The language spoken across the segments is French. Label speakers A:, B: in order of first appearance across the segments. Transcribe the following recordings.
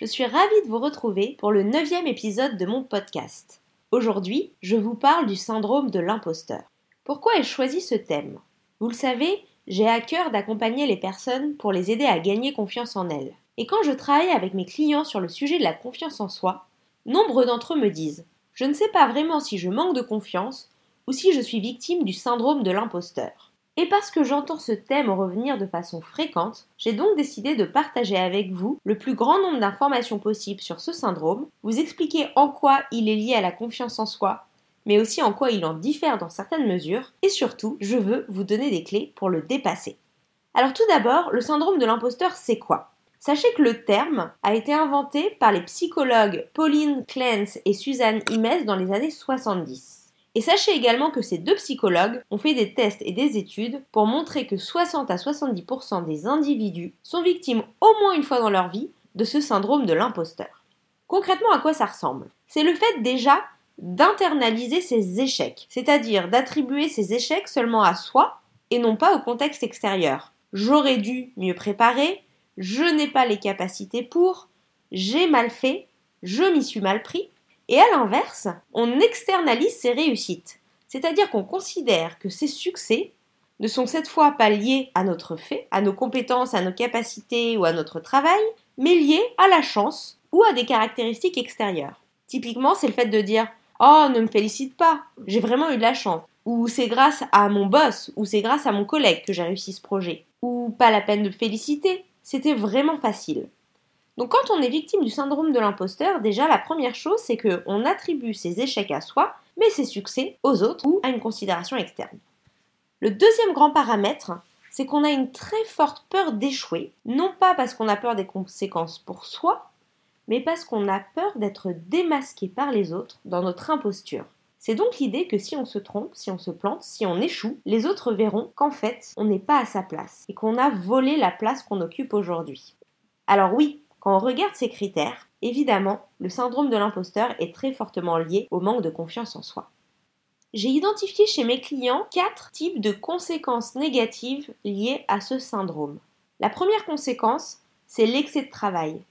A: Je suis ravie de vous retrouver pour le neuvième épisode de mon podcast. Aujourd'hui, je vous parle du syndrome de l'imposteur. Pourquoi ai-je choisi ce thème? Vous le savez, j'ai à cœur d'accompagner les personnes pour les aider à gagner confiance en elles. Et quand je travaille avec mes clients sur le sujet de la confiance en soi, nombre d'entre eux me disent Je ne sais pas vraiment si je manque de confiance ou si je suis victime du syndrome de l'imposteur. Et parce que j'entends ce thème revenir de façon fréquente, j'ai donc décidé de partager avec vous le plus grand nombre d'informations possibles sur ce syndrome, vous expliquer en quoi il est lié à la confiance en soi, mais aussi en quoi il en diffère dans certaines mesures, et surtout, je veux vous donner des clés pour le dépasser. Alors tout d'abord, le syndrome de l'imposteur, c'est quoi? Sachez que le terme a été inventé par les psychologues Pauline Clance et Suzanne Imes dans les années 70. Et sachez également que ces deux psychologues ont fait des tests et des études pour montrer que 60 à 70% des individus sont victimes au moins une fois dans leur vie de ce syndrome de l'imposteur. Concrètement, à quoi ça ressemble? C'est le fait déjà d'internaliser ses échecs, c'est-à-dire d'attribuer ses échecs seulement à soi et non pas au contexte extérieur. J'aurais dû mieux préparer, je n'ai pas les capacités pour, j'ai mal fait, je m'y suis mal pris, et à l'inverse, on externalise ses réussites. C'est-à-dire qu'on considère que ces succès ne sont cette fois pas liés à notre fait, à nos compétences, à nos capacités ou à notre travail, mais liés à la chance ou à des caractéristiques extérieures. Typiquement, c'est le fait de dire Oh, ne me félicite pas, j'ai vraiment eu de la chance. Ou c'est grâce à mon boss, ou c'est grâce à mon collègue que j'ai réussi ce projet. Ou pas la peine de féliciter, c'était vraiment facile. Donc quand on est victime du syndrome de l'imposteur, déjà la première chose c'est qu'on attribue ses échecs à soi, mais ses succès aux autres ou à une considération externe. Le deuxième grand paramètre, c'est qu'on a une très forte peur d'échouer, non pas parce qu'on a peur des conséquences pour soi, mais parce qu'on a peur d'être démasqué par les autres dans notre imposture. C'est donc l'idée que si on se trompe, si on se plante, si on échoue, les autres verront qu'en fait, on n'est pas à sa place et qu'on a volé la place qu'on occupe aujourd'hui. Alors oui, quand on regarde ces critères, évidemment, le syndrome de l'imposteur est très fortement lié au manque de confiance en soi. J'ai identifié chez mes clients quatre types de conséquences négatives liées à ce syndrome. La première conséquence, c'est l'excès de travail.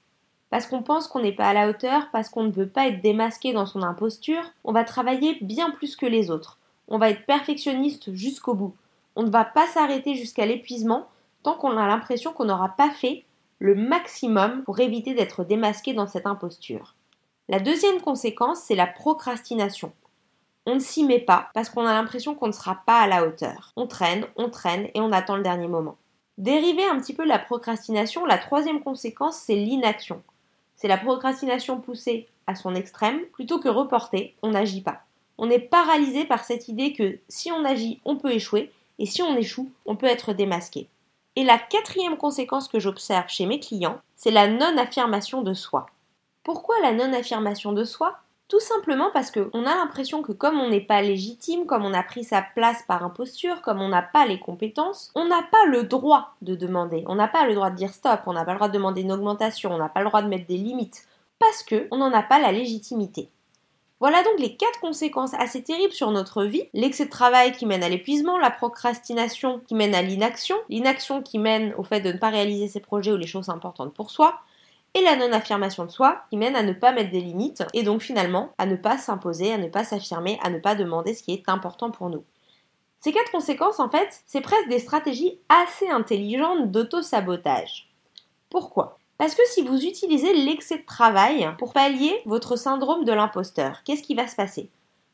A: Parce qu'on pense qu'on n'est pas à la hauteur, parce qu'on ne veut pas être démasqué dans son imposture, on va travailler bien plus que les autres. On va être perfectionniste jusqu'au bout. On ne va pas s'arrêter jusqu'à l'épuisement tant qu'on a l'impression qu'on n'aura pas fait le maximum pour éviter d'être démasqué dans cette imposture. La deuxième conséquence, c'est la procrastination. On ne s'y met pas parce qu'on a l'impression qu'on ne sera pas à la hauteur. On traîne, on traîne et on attend le dernier moment. Dériver un petit peu la procrastination, la troisième conséquence, c'est l'inaction. C'est la procrastination poussée à son extrême. Plutôt que reporter, on n'agit pas. On est paralysé par cette idée que si on agit, on peut échouer, et si on échoue, on peut être démasqué. Et la quatrième conséquence que j'observe chez mes clients, c'est la non-affirmation de soi. Pourquoi la non-affirmation de soi? Tout simplement parce qu'on a l'impression que comme on n'est pas légitime, comme on a pris sa place par imposture, comme on n'a pas les compétences, on n'a pas le droit de demander. On n'a pas le droit de dire stop, on n'a pas le droit de demander une augmentation, on n'a pas le droit de mettre des limites, parce qu'on n'en a pas la légitimité. Voilà donc les quatre conséquences assez terribles sur notre vie. L'excès de travail qui mène à l'épuisement, la procrastination qui mène à l'inaction, l'inaction qui mène au fait de ne pas réaliser ses projets ou les choses importantes pour soi, et la non-affirmation de soi qui mène à ne pas mettre des limites et donc finalement à ne pas s'imposer, à ne pas s'affirmer, à ne pas demander ce qui est important pour nous. Ces quatre conséquences, en fait, c'est presque des stratégies assez intelligentes d'auto-sabotage. Pourquoi? Parce que si vous utilisez l'excès de travail pour pallier votre syndrome de l'imposteur, qu'est-ce qui va se passer?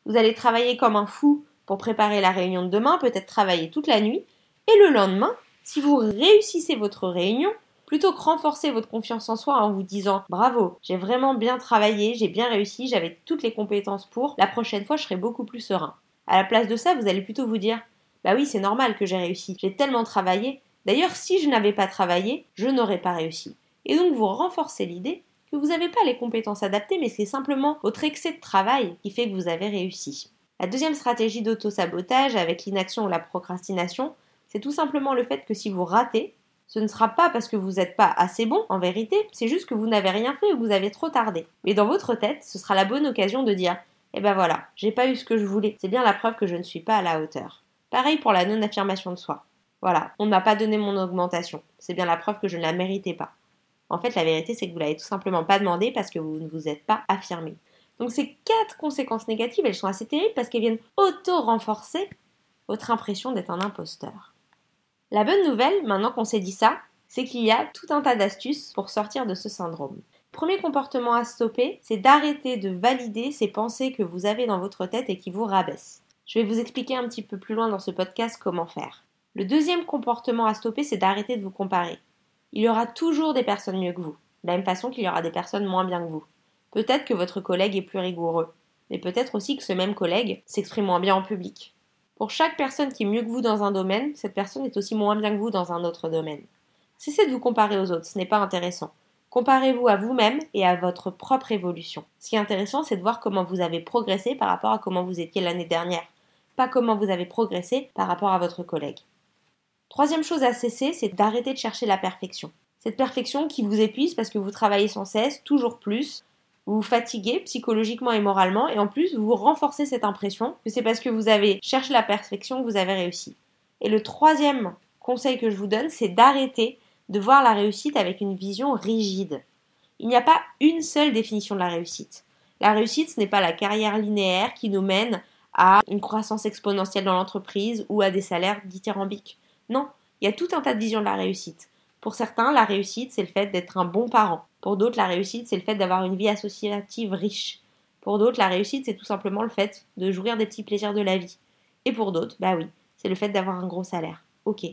A: Vous allez travailler comme un fou pour préparer la réunion de demain, peut-être travailler toute la nuit, et le lendemain, si vous réussissez votre réunion, plutôt que renforcer votre confiance en soi en vous disant bravo, j'ai vraiment bien travaillé, j'ai bien réussi, j'avais toutes les compétences pour, la prochaine fois je serai beaucoup plus serein. À la place de ça, vous allez plutôt vous dire bah oui, c'est normal que j'ai réussi, j'ai tellement travaillé. D'ailleurs, si je n'avais pas travaillé, je n'aurais pas réussi et donc vous renforcez l'idée que que vous n'avez pas les compétences adaptées, mais c'est simplement votre excès de travail qui fait que vous avez réussi. La deuxième stratégie d'auto-sabotage avec l'inaction ou la procrastination, c'est tout simplement le fait que si vous ratez, ce ne sera pas parce que vous n'êtes pas assez bon, en vérité, c'est juste que vous n'avez rien fait ou vous avez trop tardé. Mais dans votre tête, ce sera la bonne occasion de dire Eh ben voilà, j'ai pas eu ce que je voulais, c'est bien la preuve que je ne suis pas à la hauteur. Pareil pour la non-affirmation de soi. Voilà, on ne m'a pas donné mon augmentation, c'est bien la preuve que je ne la méritais pas. En fait, la vérité, c'est que vous l'avez tout simplement pas demandé parce que vous ne vous êtes pas affirmé. Donc ces quatre conséquences négatives, elles sont assez terribles parce qu'elles viennent auto-renforcer votre impression d'être un imposteur. La bonne nouvelle, maintenant qu'on s'est dit ça, c'est qu'il y a tout un tas d'astuces pour sortir de ce syndrome. Premier comportement à stopper, c'est d'arrêter de valider ces pensées que vous avez dans votre tête et qui vous rabaissent. Je vais vous expliquer un petit peu plus loin dans ce podcast comment faire. Le deuxième comportement à stopper, c'est d'arrêter de vous comparer. Il y aura toujours des personnes mieux que vous, de la même façon qu'il y aura des personnes moins bien que vous. Peut-être que votre collègue est plus rigoureux, mais peut-être aussi que ce même collègue s'exprime moins bien en public. Pour chaque personne qui est mieux que vous dans un domaine, cette personne est aussi moins bien que vous dans un autre domaine. Cessez de vous comparer aux autres, ce n'est pas intéressant. Comparez-vous à vous-même et à votre propre évolution. Ce qui est intéressant, c'est de voir comment vous avez progressé par rapport à comment vous étiez l'année dernière, pas comment vous avez progressé par rapport à votre collègue. Troisième chose à cesser, c'est d'arrêter de chercher la perfection. Cette perfection qui vous épuise parce que vous travaillez sans cesse, toujours plus, vous vous fatiguez psychologiquement et moralement, et en plus vous renforcez cette impression que c'est parce que vous avez cherché la perfection que vous avez réussi. Et le troisième conseil que je vous donne, c'est d'arrêter de voir la réussite avec une vision rigide. Il n'y a pas une seule définition de la réussite. La réussite, ce n'est pas la carrière linéaire qui nous mène à une croissance exponentielle dans l'entreprise ou à des salaires dithyrambiques. Non, il y a tout un tas de visions de la réussite. Pour certains, la réussite, c'est le fait d'être un bon parent. Pour d'autres, la réussite, c'est le fait d'avoir une vie associative riche. Pour d'autres, la réussite, c'est tout simplement le fait de jouir des petits plaisirs de la vie. Et pour d'autres, bah oui, c'est le fait d'avoir un gros salaire. Ok.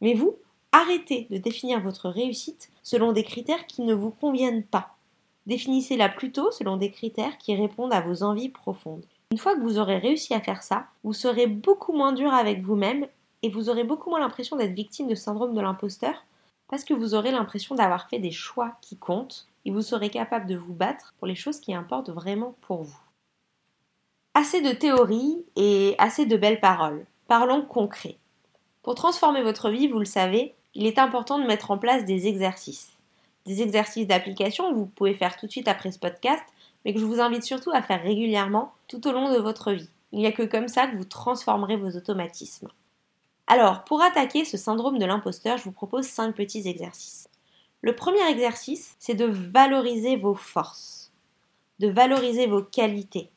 A: Mais vous, arrêtez de définir votre réussite selon des critères qui ne vous conviennent pas. Définissez-la plutôt selon des critères qui répondent à vos envies profondes. Une fois que vous aurez réussi à faire ça, vous serez beaucoup moins dur avec vous-même et vous aurez beaucoup moins l'impression d'être victime de syndrome de l'imposteur parce que vous aurez l'impression d'avoir fait des choix qui comptent et vous serez capable de vous battre pour les choses qui importent vraiment pour vous. Assez de théories et assez de belles paroles. Parlons concret. Pour transformer votre vie, vous le savez, il est important de mettre en place des exercices. Des exercices d'application que vous pouvez faire tout de suite après ce podcast, mais que je vous invite surtout à faire régulièrement tout au long de votre vie. Il n'y a que comme ça que vous transformerez vos automatismes. Alors, pour attaquer ce syndrome de l'imposteur, je vous propose cinq petits exercices. Le premier exercice, c'est de valoriser vos forces, de valoriser vos qualités,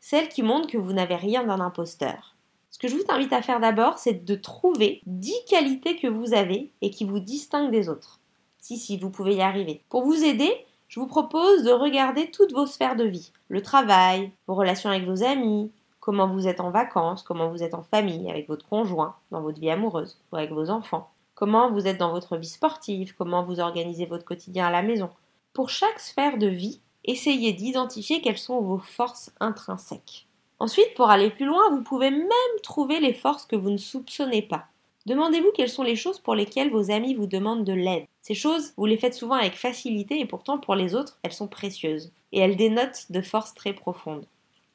A: celles qui montrent que vous n'avez rien d'un imposteur. Ce que je vous invite à faire d'abord, c'est de trouver 10 qualités que vous avez et qui vous distinguent des autres. Si, si, vous pouvez y arriver. Pour vous aider, je vous propose de regarder toutes vos sphères de vie. Le travail, vos relations avec vos amis, comment vous êtes en vacances, comment vous êtes en famille, avec votre conjoint, dans votre vie amoureuse ou avec vos enfants, comment vous êtes dans votre vie sportive, comment vous organisez votre quotidien à la maison. Pour chaque sphère de vie, essayez d'identifier quelles sont vos forces intrinsèques. Ensuite, pour aller plus loin, vous pouvez même trouver les forces que vous ne soupçonnez pas. Demandez-vous quelles sont les choses pour lesquelles vos amis vous demandent de l'aide. Ces choses, vous les faites souvent avec facilité et pourtant pour les autres, elles sont précieuses. Et elles dénotent de forces très profondes.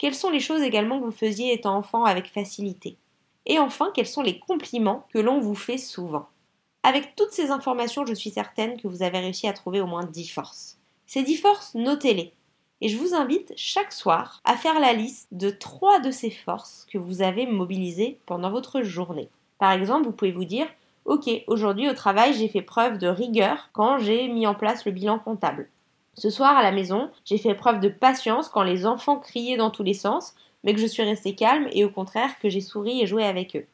A: Quelles sont les choses également que vous faisiez étant enfant avec facilité? Et enfin, quels sont les compliments que l'on vous fait souvent? Avec toutes ces informations, je suis certaine que vous avez réussi à trouver au moins 10 forces. Ces 10 forces, notez-les. Et je vous invite chaque soir à faire la liste de 3 de ces forces que vous avez mobilisées pendant votre journée. Par exemple, vous pouvez vous dire Ok, aujourd'hui au travail, j'ai fait preuve de rigueur quand j'ai mis en place le bilan comptable. Ce soir à la maison, j'ai fait preuve de patience quand les enfants criaient dans tous les sens, mais que je suis restée calme et au contraire que j'ai souri et joué avec eux.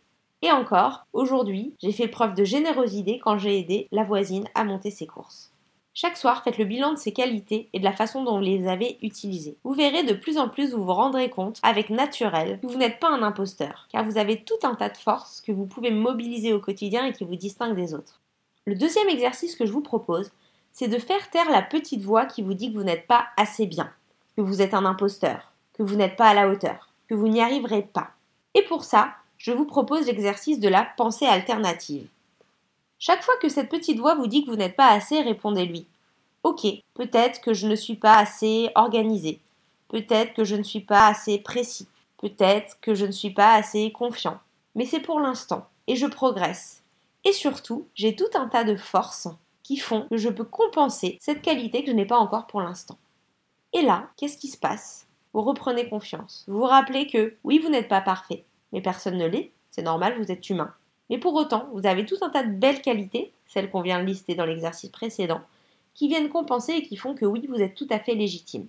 A: Et encore, aujourd'hui, j'ai fait preuve de générosité quand j'ai aidé la voisine à monter ses courses. Chaque soir, faites le bilan de ces qualités et de la façon dont vous les avez utilisées. Vous verrez de plus en plus, vous vous rendrez compte, avec naturel, que vous n'êtes pas un imposteur, car vous avez tout un tas de forces que vous pouvez mobiliser au quotidien et qui vous distinguent des autres. Le deuxième exercice que je vous propose, c'est de faire taire la petite voix qui vous dit que vous n'êtes pas assez bien, que vous êtes un imposteur, que vous n'êtes pas à la hauteur, que vous n'y arriverez pas. Et pour ça, je vous propose l'exercice de la pensée alternative. Chaque fois que cette petite voix vous dit que vous n'êtes pas assez, répondez-lui. Ok, peut-être que je ne suis pas assez organisé, peut-être que je ne suis pas assez précis, peut-être que je ne suis pas assez confiant. Mais c'est pour l'instant, et je progresse. Et surtout, j'ai tout un tas de forces qui font que je peux compenser cette qualité que je n'ai pas encore pour l'instant. Et là, qu'est-ce qui se passe? Vous reprenez confiance. Vous vous rappelez que oui, vous n'êtes pas parfait, mais personne ne l'est, c'est normal, vous êtes humain. Mais pour autant, vous avez tout un tas de belles qualités, celles qu'on vient de lister dans l'exercice précédent, qui viennent compenser et qui font que oui, vous êtes tout à fait légitime.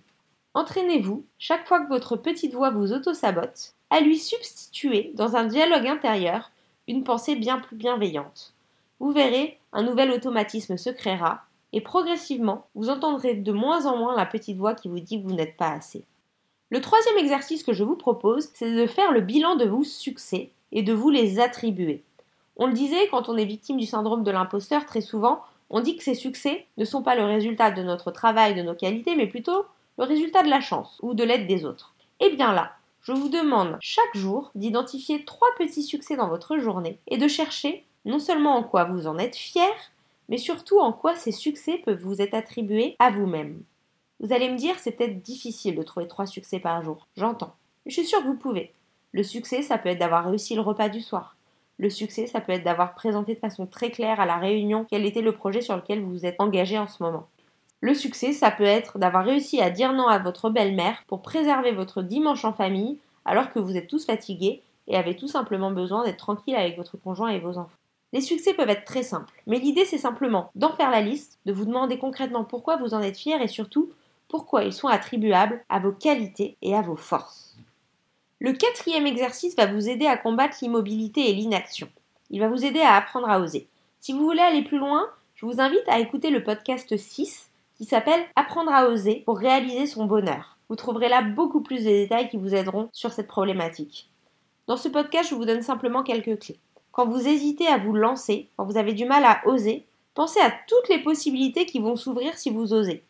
A: Entraînez-vous, chaque fois que votre petite voix vous auto-sabote, à lui substituer, dans un dialogue intérieur, une pensée bien plus bienveillante. Vous verrez, un nouvel automatisme se créera, et progressivement, vous entendrez de moins en moins la petite voix qui vous dit que vous n'êtes pas assez. Le troisième exercice que je vous propose, c'est de faire le bilan de vos succès et de vous les attribuer. On le disait, quand on est victime du syndrome de l'imposteur, très souvent, on dit que ces succès ne sont pas le résultat de notre travail, de nos qualités, mais plutôt le résultat de la chance ou de l'aide des autres. Eh bien là, je vous demande chaque jour d'identifier trois petits succès dans votre journée et de chercher non seulement en quoi vous en êtes fier, mais surtout en quoi ces succès peuvent vous être attribués à vous-même. Vous allez me dire, c'est peut-être difficile de trouver trois succès par jour. J'entends. Je suis sûre que vous pouvez. Le succès, ça peut être d'avoir réussi le repas du soir. Le succès, ça peut être d'avoir présenté de façon très claire à la réunion quel était le projet sur lequel vous vous êtes engagé en ce moment. Le succès, ça peut être d'avoir réussi à dire non à votre belle-mère pour préserver votre dimanche en famille alors que vous êtes tous fatigués et avez tout simplement besoin d'être tranquille avec votre conjoint et vos enfants. Les succès peuvent être très simples, mais l'idée c'est simplement d'en faire la liste, de vous demander concrètement pourquoi vous en êtes fier et surtout pourquoi ils sont attribuables à vos qualités et à vos forces. Le quatrième exercice va vous aider à combattre l'immobilité et l'inaction. Il va vous aider à apprendre à oser. Si vous voulez aller plus loin, je vous invite à écouter le podcast 6 qui s'appelle Apprendre à oser pour réaliser son bonheur. Vous trouverez là beaucoup plus de détails qui vous aideront sur cette problématique. Dans ce podcast, je vous donne simplement quelques clés. Quand vous hésitez à vous lancer, quand vous avez du mal à oser, pensez à toutes les possibilités qui vont s'ouvrir si vous osez.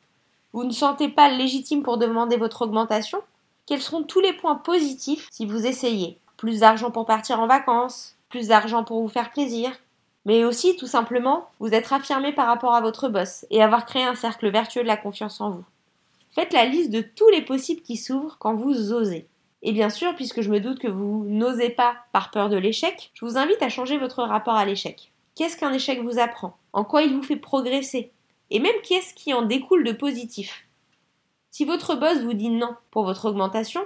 A: Vous ne sentez pas légitime pour demander votre augmentation? Quels seront tous les points positifs si vous essayez? Plus d'argent pour partir en vacances, plus d'argent pour vous faire plaisir, mais aussi tout simplement vous être affirmé par rapport à votre boss et avoir créé un cercle vertueux de la confiance en vous. Faites la liste de tous les possibles qui s'ouvrent quand vous osez. Et bien sûr, puisque je me doute que vous n'osez pas par peur de l'échec, je vous invite à changer votre rapport à l'échec. Qu'est-ce qu'un échec vous apprend? En quoi il vous fait progresser? Et même qu'est-ce qui en découle de positif? Si votre boss vous dit non pour votre augmentation,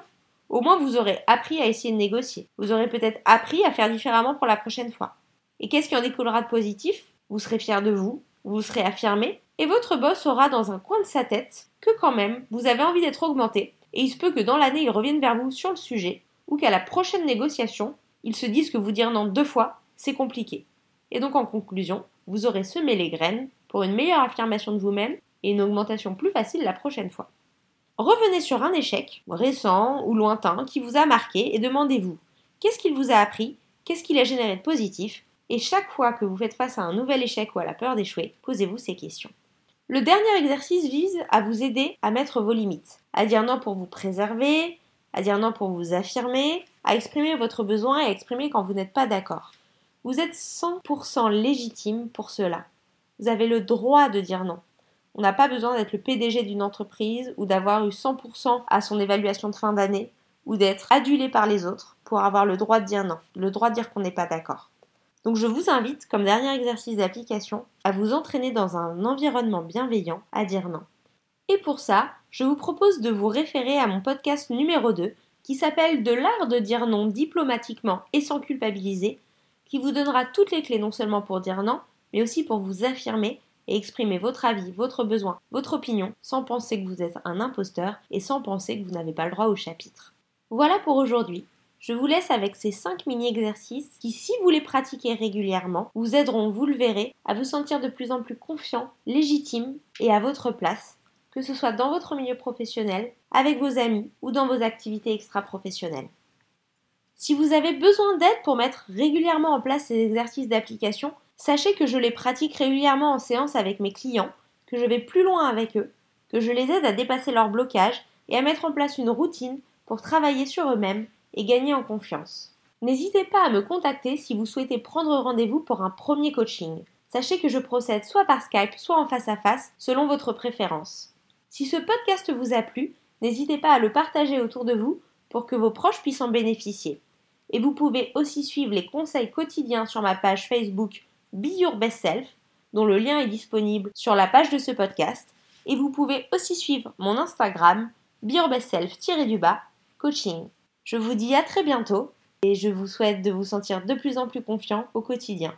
A: au moins vous aurez appris à essayer de négocier. Vous aurez peut-être appris à faire différemment pour la prochaine fois. Et qu'est-ce qui en découlera de positif? Vous serez fier de vous, vous serez affirmé, et votre boss aura dans un coin de sa tête que quand même vous avez envie d'être augmenté, et il se peut que dans l'année il revienne vers vous sur le sujet, ou qu'à la prochaine négociation, il se dise que vous dire non deux fois, c'est compliqué. Et donc en conclusion, vous aurez semé les graines pour une meilleure affirmation de vous-même et une augmentation plus facile la prochaine fois. Revenez sur un échec, récent ou lointain, qui vous a marqué et demandez-vous qu'est-ce qu'il vous a appris, qu'est-ce qu'il a généré de positif, et chaque fois que vous faites face à un nouvel échec ou à la peur d'échouer, posez-vous ces questions. Le dernier exercice vise à vous aider à mettre vos limites, à dire non pour vous préserver, à dire non pour vous affirmer, à exprimer votre besoin et à exprimer quand vous n'êtes pas d'accord. Vous êtes 100% légitime pour cela. Vous avez le droit de dire non. On n'a pas besoin d'être le PDG d'une entreprise ou d'avoir eu 100% à son évaluation de fin d'année ou d'être adulé par les autres pour avoir le droit de dire non, le droit de dire qu'on n'est pas d'accord. Donc je vous invite, comme dernier exercice d'application, à vous entraîner dans un environnement bienveillant à dire non. Et pour ça, je vous propose de vous référer à mon podcast numéro 2 qui s'appelle De l'art de dire non diplomatiquement et sans culpabiliser, qui vous donnera toutes les clés non seulement pour dire non, mais aussi pour vous affirmer et exprimer votre avis, votre besoin, votre opinion, sans penser que vous êtes un imposteur et sans penser que vous n'avez pas le droit au chapitre. Voilà pour aujourd'hui. Je vous laisse avec ces 5 mini-exercices qui, si vous les pratiquez régulièrement, vous aideront, vous le verrez, à vous sentir de plus en plus confiant, légitime et à votre place, que ce soit dans votre milieu professionnel, avec vos amis ou dans vos activités extra-professionnelles. Si vous avez besoin d'aide pour mettre régulièrement en place ces exercices d'application, sachez que je les pratique régulièrement en séance avec mes clients, que je vais plus loin avec eux, que je les aide à dépasser leur blocage et à mettre en place une routine pour travailler sur eux-mêmes et gagner en confiance. N'hésitez pas à me contacter si vous souhaitez prendre rendez-vous pour un premier coaching. Sachez que je procède soit par Skype, soit en face à face, selon votre préférence. Si ce podcast vous a plu, n'hésitez pas à le partager autour de vous pour que vos proches puissent en bénéficier. Et vous pouvez aussi suivre les conseils quotidiens sur ma page Facebook Be Your Best Self, dont le lien est disponible sur la page de ce podcast. Et vous pouvez aussi suivre mon Instagram Be Your Best Self-du-bas coaching. Je vous dis à très bientôt et je vous souhaite de vous sentir de plus en plus confiant au quotidien.